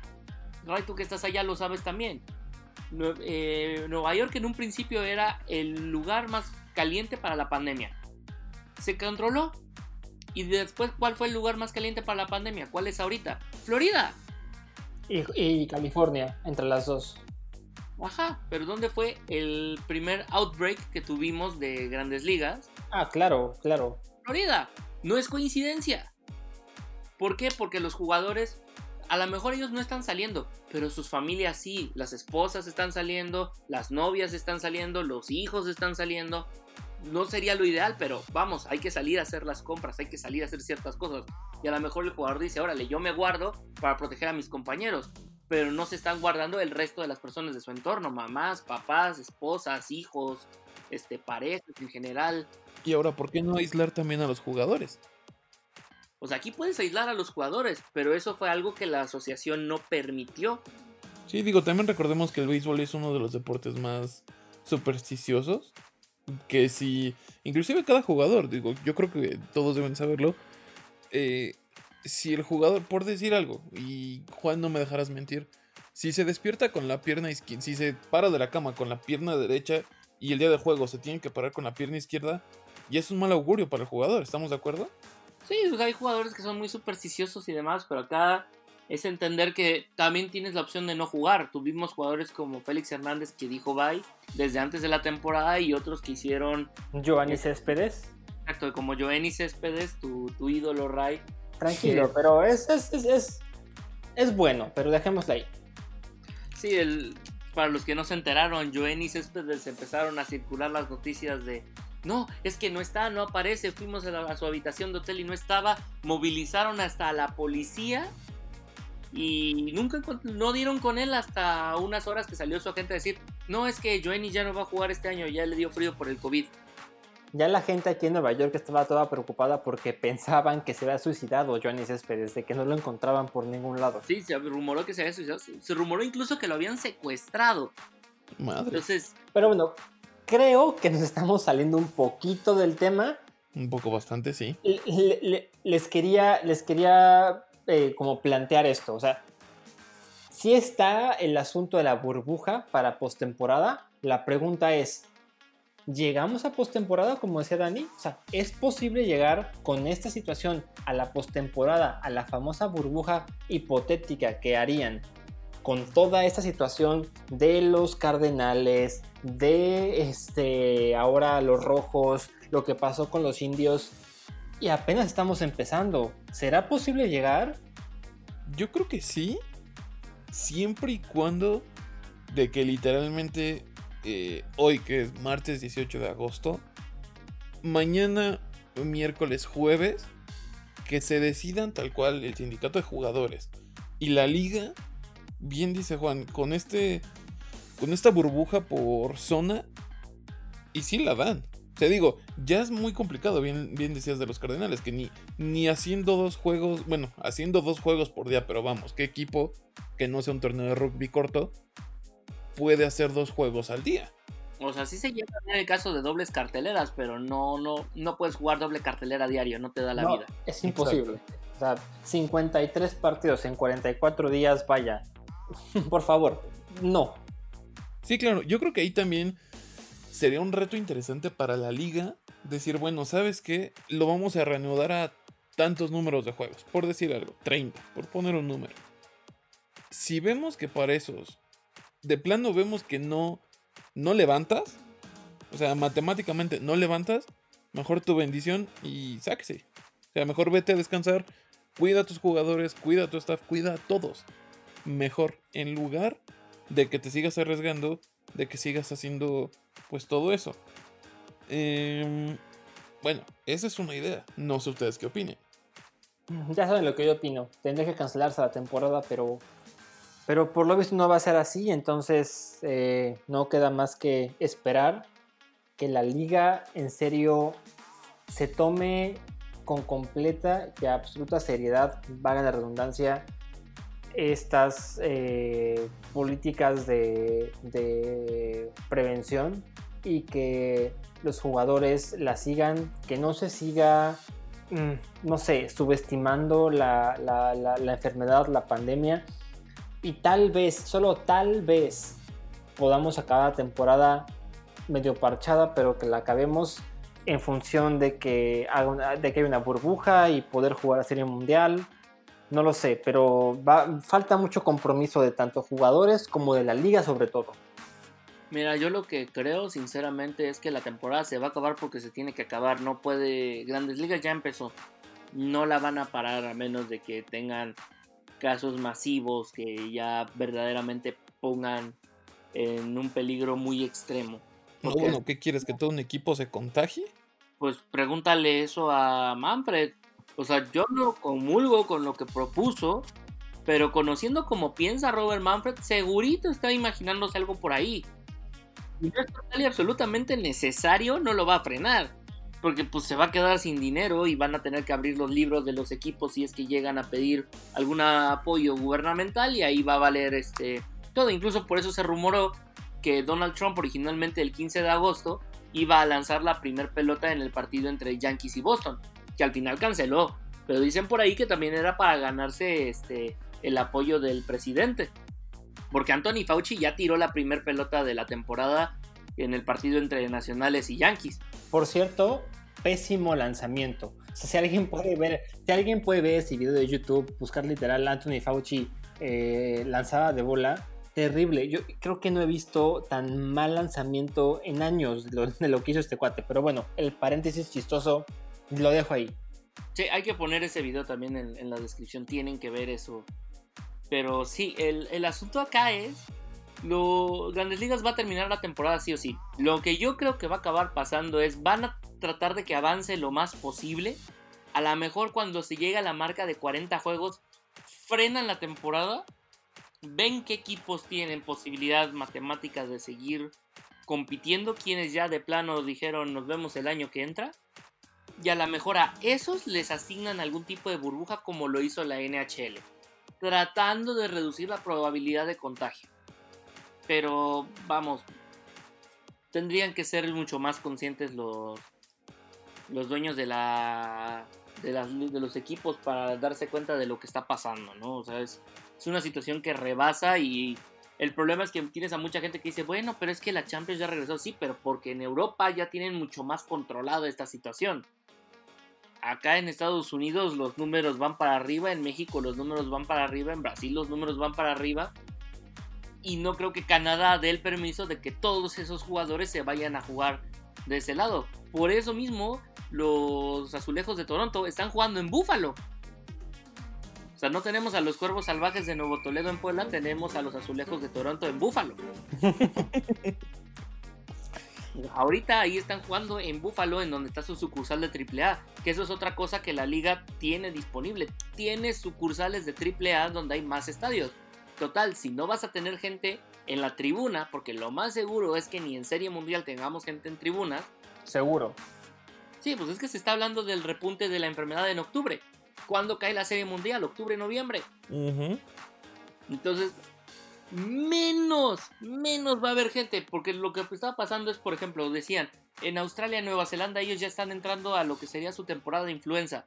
Ray, tú que estás allá lo sabes también. Eh, Nueva York en un principio era el lugar más caliente para la pandemia. Se controló. Y después, ¿cuál fue el lugar más caliente para la pandemia? ¿Cuál es ahorita? Florida. Y, y California, entre las dos. Ajá, pero ¿dónde fue el primer outbreak que tuvimos de grandes ligas? Ah, claro, claro. Florida. No es coincidencia. ¿Por qué? Porque los jugadores, a lo mejor ellos no están saliendo, pero sus familias sí. Las esposas están saliendo, las novias están saliendo, los hijos están saliendo. No sería lo ideal, pero vamos, hay que salir a hacer las compras, hay que salir a hacer ciertas cosas. Y a lo mejor el jugador dice, órale, yo me guardo para proteger a mis compañeros. Pero no se están guardando el resto de las personas de su entorno, mamás, papás, esposas, hijos, este, parejas en general. Y ahora, ¿por qué no aislar también a los jugadores? Sea, aquí puedes aislar a los jugadores, pero eso fue algo que la asociación no permitió. Sí, digo, también recordemos que el béisbol es uno de los deportes más supersticiosos. Que si, inclusive cada jugador, digo, yo creo que todos deben saberlo. eh, si el jugador, por decir algo, y Juan no me dejarás mentir, si se despierta con la pierna izquierda, si se para de la cama con la pierna derecha y el día de juego se tiene que parar con la pierna izquierda, ya es un mal augurio para el jugador, ¿estamos de acuerdo? Sí, hay jugadores que son muy supersticiosos y demás, pero acá es entender que también tienes la opción de no jugar. Tuvimos jugadores como Félix Hernández que dijo bye desde antes de la temporada y otros que hicieron, Giovanni Céspedes. exacto, como Joenny Céspedes, tu, tu ídolo Ray. Tranquilo, pero es, es, es, es, es bueno, pero dejémoslo ahí. Sí, el, para los que no se enteraron, Joenny Céspedes empezaron a circular las noticias de no, es que no está, no aparece, fuimos a, la- a su habitación de hotel y no estaba, movilizaron hasta a la policía y nunca no dieron con él hasta unas horas que salió su agente a decir, no, es que Joenny ya no va a jugar este año, ya le dio frío por el COVID. Ya la gente aquí en Nueva York estaba toda preocupada porque pensaban que se había suicidado Johnny Céspedes, de que no lo encontraban por ningún lado. Sí, se rumoró que se había suicidado, se rumoró incluso que lo habían secuestrado. Madre. Entonces, Pero bueno, creo que nos estamos saliendo un poquito del tema. Un poco bastante, sí. Le- le- le- les quería, les quería eh, como plantear esto. O sea, si está el asunto de la burbuja para postemporada, la pregunta es, ¿llegamos a postemporada como decía Dani? O sea, ¿es posible llegar con esta situación a la postemporada, a la famosa burbuja hipotética que harían con toda esta situación de los Cardenales, de este ahora los Rojos, lo que pasó con los Indios y apenas estamos empezando. ¿Será posible llegar? Yo creo que sí. Siempre y cuando de que literalmente eh, hoy, que es martes 18 de agosto, mañana, miércoles, jueves, que se decidan tal cual el sindicato de jugadores y la liga, bien dice Juan, con este, con esta burbuja por zona, y sí la dan. Te digo, ya es muy complicado, bien, bien decías de los Cardenales, que ni, ni haciendo dos juegos, bueno, haciendo dos juegos por día, pero vamos, ¿qué equipo que no sea un torneo de rugby corto puede hacer dos juegos al día? o sea, sí se lleva en el caso de dobles carteleras, pero no, no, no puedes jugar doble cartelera diario, no te da la No, vida. Es imposible. O sea, 53 partidos en 44 días, vaya. Por favor, no. Sí, claro, yo creo que ahí también sería un reto interesante para la liga decir, bueno, ¿sabes qué? Lo vamos a reanudar a tantos números de juegos, por decir algo, 30, por poner un número. Si vemos que para esos, de plano vemos que no, no levantas, o sea, matemáticamente no levantas, mejor tu bendición y sáquese. O sea, mejor vete a descansar, cuida a tus jugadores, cuida a tu staff, cuida a todos. Mejor, en lugar de que te sigas arriesgando, de que sigas haciendo pues todo eso. Em, bueno, esa es una idea. No sé ustedes qué opinen. Ya saben lo que yo opino. Tendría que cancelarse la temporada, pero. Pero por lo visto no va a ser así. Entonces eh, no queda más que esperar que la liga en serio se tome con completa y absoluta seriedad, vaga la redundancia, estas eh, políticas de, prevención y que los jugadores la sigan, que no se siga mm, no sé, subestimando la, la- la- la enfermedad, la pandemia. Y tal vez, solo tal vez, podamos acabar la temporada medio parchada, pero que la acabemos en función de que, de que hay una burbuja y poder jugar a Serie Mundial. No lo sé, pero falta mucho compromiso de tanto jugadores como de la liga sobre todo. Mira, yo lo que creo sinceramente es que la temporada se va a acabar porque se tiene que acabar. No puede. Grandes Ligas ya empezó. No la van a parar a menos de que tengan casos masivos que ya verdaderamente pongan en un peligro muy extremo. No, Porque, bueno, ¿qué quieres? ¿Que todo un equipo se contagie? Pues pregúntale eso a Manfred. O sea, yo no comulgo con lo que propuso, pero conociendo cómo piensa Robert Manfred, segurito está imaginándose algo por ahí. Y no es total y absolutamente necesario, no lo va a frenar. Porque pues se va a quedar sin dinero y van a tener que abrir los libros de los equipos si es que llegan a pedir algún apoyo gubernamental y ahí va a valer este todo. Incluso por eso se rumoró que Donald Trump originalmente el 15 de agosto iba a lanzar la primer pelota en el partido entre Yankees y Boston, que al final canceló. Pero dicen por ahí que también era para ganarse este el apoyo del presidente. Porque Anthony Fauci ya tiró la primer pelota de la temporada en el partido entre Nacionales y Yankees. Por cierto, pésimo lanzamiento. O sea, si alguien puede ver, si alguien puede ver ese video de YouTube, buscar literal Anthony Fauci eh, lanzada de bola, terrible. Yo creo que no he visto tan mal lanzamiento en años de lo, de lo que hizo este cuate. Pero bueno, el paréntesis chistoso lo dejo ahí. Sí, hay que poner ese video también en, en la descripción. Tienen que ver eso. Pero sí, el, el asunto acá es lo, Grandes Ligas va a terminar la temporada sí o sí. Lo que yo creo que va a acabar pasando es, van a tratar de que avance lo más posible. A lo mejor cuando se llega a la marca de 40 juegos, frenan la temporada, ven qué equipos tienen posibilidad matemáticas de seguir compitiendo, quienes ya de plano dijeron nos vemos el año que entra. Y a lo mejor a esos les asignan algún tipo de burbuja como lo hizo la NHL, tratando de reducir la probabilidad de contagio. Pero vamos, tendrían que ser mucho más conscientes los, los dueños de la de, de, los equipos para darse cuenta de lo que está pasando, ¿no? O sea, es, es, una situación que rebasa y el problema es que tienes a mucha gente que dice, bueno, pero es que la Champions ya regresó, sí, pero porque en Europa ya tienen mucho más controlado esta situación. Acá en Estados Unidos los números van para arriba, en México los números van para arriba, en Brasil los números van para arriba y no creo que Canadá dé el permiso de que todos esos jugadores se vayan a jugar de ese lado. Por eso mismo, los azulejos de Toronto están jugando en Búfalo. O sea, no tenemos a los cuervos salvajes de Nuevo Toledo en Puebla, tenemos a los azulejos de Toronto en Búfalo. Ahorita ahí están jugando en Búfalo, en donde está su sucursal de AAA, que eso es otra cosa que la liga tiene disponible. Tiene sucursales de AAA donde hay más estadios. Total, si no vas a tener gente en la tribuna, porque lo más seguro es que ni en Serie Mundial tengamos gente en tribuna. Seguro. Sí, pues es que se está hablando del repunte de la enfermedad en octubre. ¿Cuándo cae la Serie Mundial? Octubre, noviembre. Entonces, menos, menos va a haber gente, porque lo que está pasando es, por ejemplo, decían, en Australia y Nueva Zelanda ellos ya están entrando a lo que sería su temporada de influenza.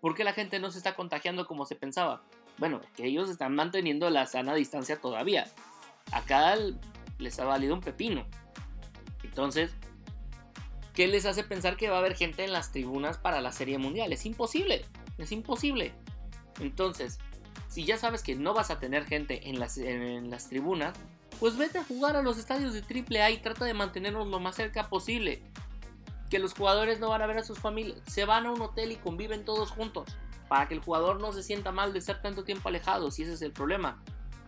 ¿Por qué la gente no se está contagiando como se pensaba? Bueno, que ellos están manteniendo la sana distancia todavía. Acá les ha valido un pepino. Entonces, ¿qué les hace pensar que va a haber gente en las tribunas para la Serie Mundial? Es imposible, es imposible. Entonces, si ya sabes que no vas a tener gente en las, en las tribunas, pues vete a jugar a los estadios de AAA y trata de mantenernos lo más cerca posible. Que los jugadores no van a ver a sus familias, se van a un hotel y conviven todos juntos para que el jugador no se sienta mal de estar tanto tiempo alejado, si ese es el problema.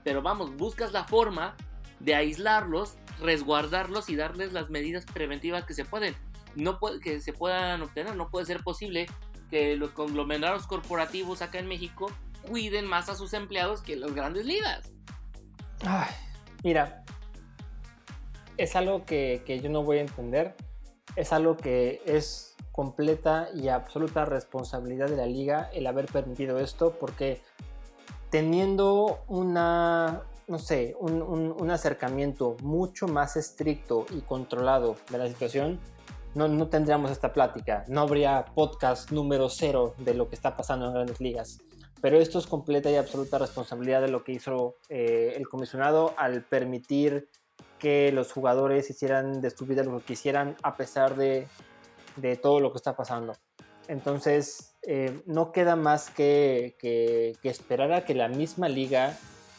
Pero vamos, buscas la forma de aislarlos, resguardarlos y darles las medidas preventivas que se pueden. No puede, que se puedan obtener, no puede ser posible que los conglomerados corporativos acá en México cuiden más a sus empleados que las grandes ligas. Ay, mira, es algo que, que yo no voy a entender, es algo que es completa y absoluta responsabilidad de la liga el haber permitido esto porque teniendo una, no sé, un, acercamiento mucho más estricto y controlado de la situación, no, no, tendríamos esta plática, no habría podcast número cero de lo que está pasando en grandes ligas. Pero esto es completa y absoluta responsabilidad de lo que hizo eh, el comisionado al permitir que los jugadores hicieran de su vida lo que quisieran a pesar de de todo lo que está pasando. Entonces, eh, no queda más que, esperar a que la misma liga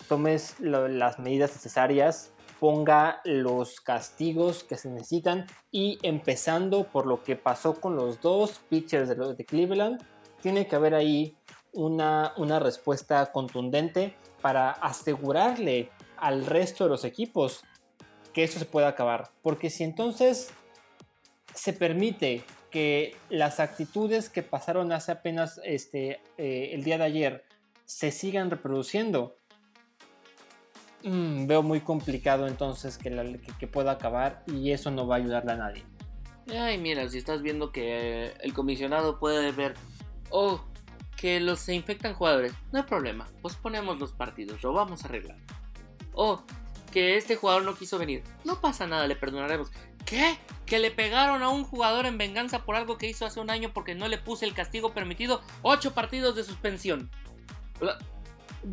tome las medidas necesarias, ponga los castigos que se necesitan y empezando por lo que pasó con los dos pitchers de, de Cleveland, tiene que haber ahí una, una respuesta contundente para asegurarle al resto de los equipos que eso se pueda acabar. Porque si entonces se permite que las actitudes que pasaron hace apenas este, eh, el día de ayer se sigan reproduciendo, mm, veo muy complicado entonces que, que, pueda acabar y eso no va a ayudarle a nadie. Ay, mira, si estás viendo que el comisionado puede ver, oh, que los se infectan jugadores, no hay problema, pues ponemos los partidos, lo vamos a arreglar. Oh, que este jugador no quiso venir, no pasa nada, le perdonaremos. ¿Qué? Que le pegaron a un jugador en venganza por algo que hizo hace un año porque no le puse el castigo permitido. Ocho partidos de suspensión.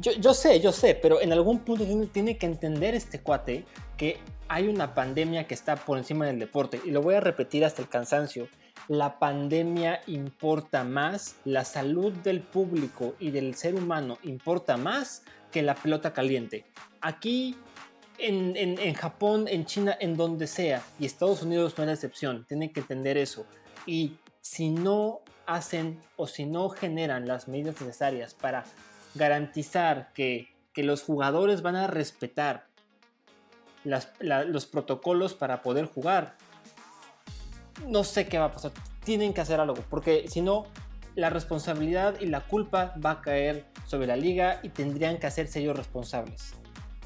Yo, sé, yo sé, pero en algún punto tiene, que entender este cuate que hay una pandemia que está por encima del deporte. Y lo voy a repetir hasta el cansancio. La pandemia importa más, la salud del público y del ser humano importa más que la pelota caliente. Aquí en, Japón, en China, en donde sea, y Estados Unidos no es la excepción, tienen que entender eso. Y si no hacen o si no generan las medidas necesarias para garantizar que, que los jugadores van a respetar las- la- los protocolos para poder jugar, no sé qué va a pasar. Tienen que hacer algo, porque si no, la responsabilidad y la culpa va a caer sobre la liga y tendrían que hacerse ellos responsables.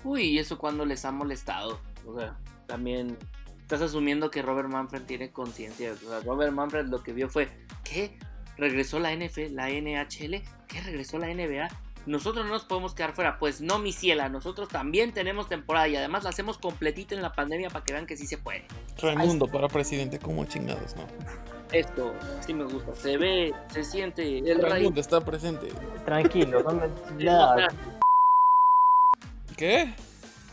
Uy, ¿y eso cuando les ha molestado? O sea, también estás asumiendo que Robert Manfred tiene conciencia. O sea, Robert Manfred lo que vio fue, ¿qué? ¿Regresó la NFL, la NHL? ¿Qué regresó la NBA? Nosotros no nos podemos quedar fuera. Pues no, mi ciela, nosotros también tenemos temporada y además la hacemos completita en la pandemia para que vean que sí se puede. Raimundo para presidente, como chingados, ¿no? Esto sí me gusta. Se ve, se siente el. Raimundo está presente. Tranquilo, no me- Se nada. nota, ¿Qué?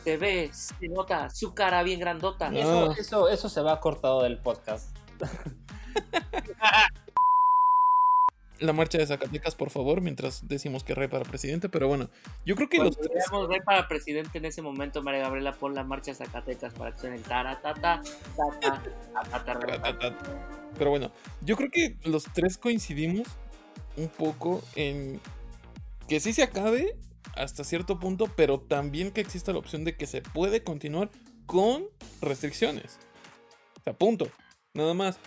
se ve, se nota su cara bien grandota. No. Eso, eso, eso se va cortado del podcast. La marcha de Zacatecas, por favor, mientras decimos que rey para presidente. Pero bueno, yo creo que los Cuando tres. veamos ver para presidente en ese momento, María Gabriela, pon la marcha Zacatecas para que suene taratata, tata, ratata. Pero bueno, yo creo que los tres coincidimos un poco en que sí se acabe hasta cierto punto, pero también que exista la opción de que se puede continuar con restricciones. O sea, punto. Nada más.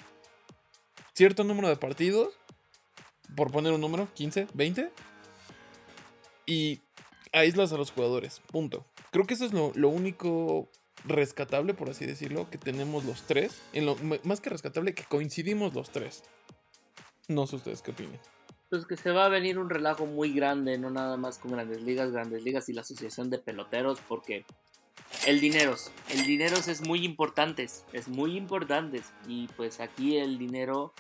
Cierto número de partidos, por poner un número, 15, 20, y aíslas a los jugadores. Punto. Creo que eso es lo, único rescatable, por así decirlo, que tenemos los tres. En lo, más que rescatable, que coincidimos los tres. No sé ustedes qué opinan. Pues que se va a venir un relajo muy grande, no nada más con Grandes Ligas, Grandes Ligas y la Asociación de Peloteros, porque el dinero, el dinero es muy importante, es muy importante. Y pues aquí el dinero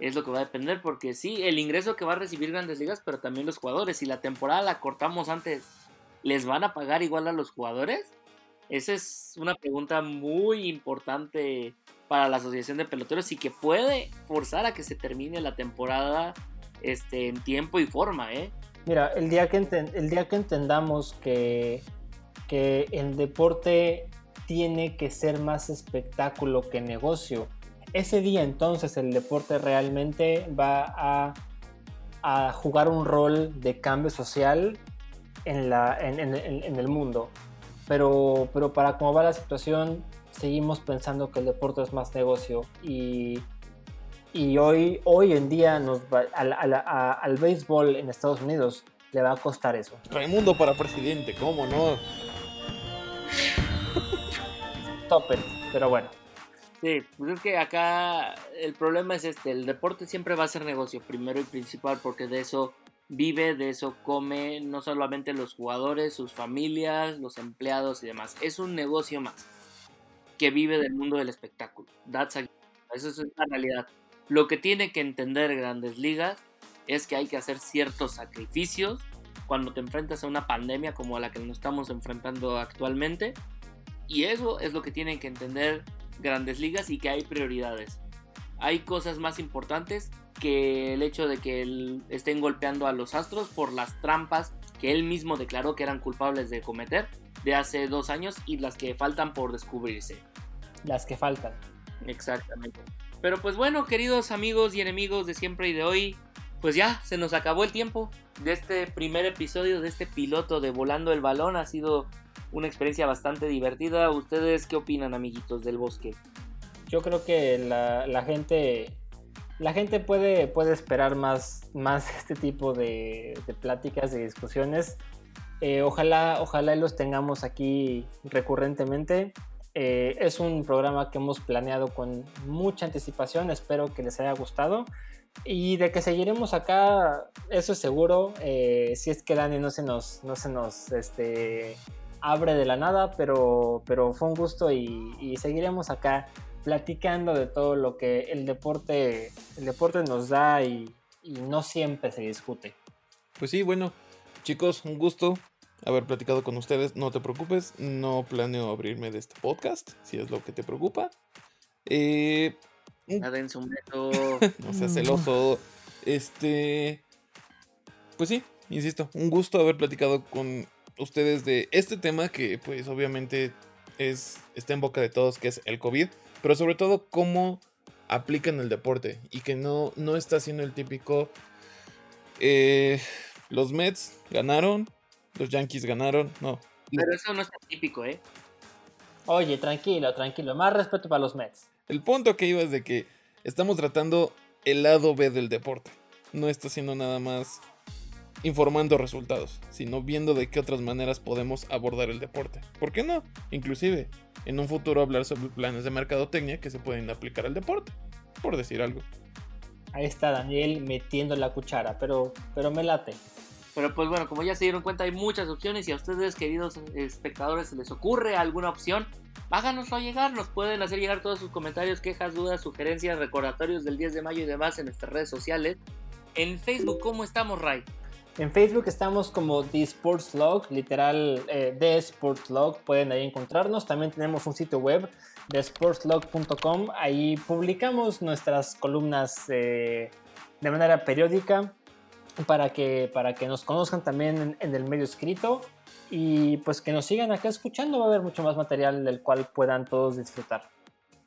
es lo que va a depender, porque sí, el ingreso que va a recibir Grandes Ligas, pero también los jugadores. Si la temporada la cortamos antes, ¿les van a pagar igual a los jugadores? Esa es una pregunta muy importante para la Asociación de Peloteros y que puede forzar a que se termine la temporada este, en tiempo y forma, ¿eh? Mira, el día que, el día que entendamos que, que el deporte tiene que ser más espectáculo que negocio, ese día entonces el deporte realmente va a, jugar un rol de cambio social en, la, en- en el mundo. Pero, pero para cómo va la situación, seguimos pensando que el deporte es más negocio y, y hoy, hoy en día nos va- al, al- a- al béisbol en Estados Unidos le va a costar eso. Raimundo para presidente, ¿cómo no? Top it, pero bueno. Sí, pues es que acá el problema es este, el deporte siempre va a ser negocio, primero y principal, porque de eso vive, de eso come, no solamente los jugadores, sus familias, los empleados y demás. Es un negocio más que vive del mundo del espectáculo. That's a- Eso es la realidad. Lo que tiene que entender grandes ligas es que hay que hacer ciertos sacrificios cuando te enfrentas a una pandemia como la que nos estamos enfrentando actualmente. Y eso es lo que tienen que entender grandes ligas y que hay prioridades. Hay cosas más importantes que el hecho de que él estén golpeando a los Astros por las trampas que él mismo declaró que eran culpables de cometer de hace dos años y las que faltan por descubrirse. Las que faltan. Exactamente. Pero pues bueno, queridos amigos y enemigos de siempre y de hoy, pues ya se nos acabó el tiempo de este primer episodio, de este piloto de Volando el Balón. Ha sido una experiencia bastante divertida. ¿Ustedes qué opinan, amiguitos del bosque? Yo creo que la, gente la gente puede, puede esperar más, más este tipo de, pláticas, de discusiones. Eh, ojalá, ojalá los tengamos aquí recurrentemente. Eh, es un programa que hemos planeado con mucha anticipación. Espero que les haya gustado. Y de que seguiremos acá, eso es seguro. Eh, si es que Dani no se nos, no se nos este, abre de la nada, pero, pero fue un gusto y, seguiremos acá platicando de todo lo que el deporte, el deporte nos da y, y no siempre se discute. Pues sí, bueno, chicos, un gusto haber platicado con ustedes. No te preocupes, no planeo abrirme de este podcast, si es lo que te preocupa. Eh, un beso. no seas celoso. Este. Pues sí, insisto, un gusto haber platicado con ustedes de este tema que, pues, obviamente es, está en boca de todos, que es el COVID, pero sobre todo cómo aplican el deporte y que no, no está siendo el típico. eh, los Mets ganaron, los Yankees ganaron. No. Pero eso no es tan típico, ¿eh? Oye, tranquilo, tranquilo. Más respeto para los Mets. El punto que iba es de que estamos tratando el lado B del deporte. No está siendo nada más informando resultados, sino viendo de qué otras maneras podemos abordar el deporte. ¿Por qué no? Inclusive, en un futuro hablar sobre planes de mercadotecnia que se pueden aplicar al deporte, por decir algo. Ahí está Daniel metiendo la cuchara, pero, pero me late. Pero pues bueno, como ya se dieron cuenta, hay muchas opciones y a ustedes, queridos espectadores, les ocurre alguna opción, háganoslo llegar, nos pueden hacer llegar todos sus comentarios, quejas, dudas, sugerencias, recordatorios del 10 de mayo y demás en nuestras redes sociales. En Facebook, ¿cómo estamos, Ray? En Facebook estamos como The Sports Log, literal eh, The Sports Log, pueden ahí encontrarnos. También tenemos un sitio web, thesportslog.com, ahí publicamos nuestras columnas eh, de manera periódica para que, para que nos conozcan también en, el medio escrito y pues que nos sigan acá escuchando, va a haber mucho más material del cual puedan todos disfrutar.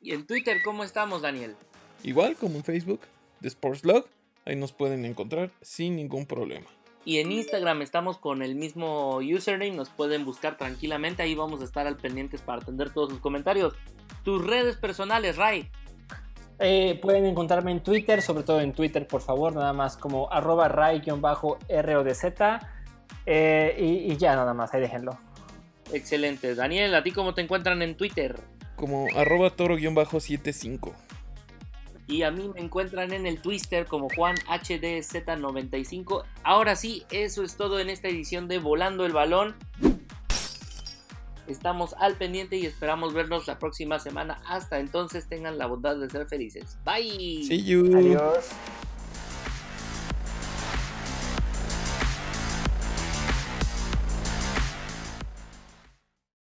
¿Y en Twitter cómo estamos, Daniel? Igual como en Facebook, The Sports Log, ahí nos pueden encontrar sin ningún problema. Y en Instagram estamos con el mismo username, nos pueden buscar tranquilamente, ahí vamos a esestar al pendientes para atender todos sus comentarios. Tus redes personales, Ray. Eh, pueden encontrarme en Twitter, sobre todo en Twitter, por favor, nada más como arroba ray-rodz. Eh, y, y ya nada más, ahí déjenlo. Excelente. Daniel, ¿a ti cómo te encuentran en Twitter? Como arroba toro-75. Y a mí me encuentran en el Twitter como JuanHDZ95. Ahora sí, eso es todo en esta edición de Volando el Balón. Estamos al pendiente y esperamos vernos la próxima semana. Hasta entonces tengan la bondad de ser felices. Bye. See you. Adiós.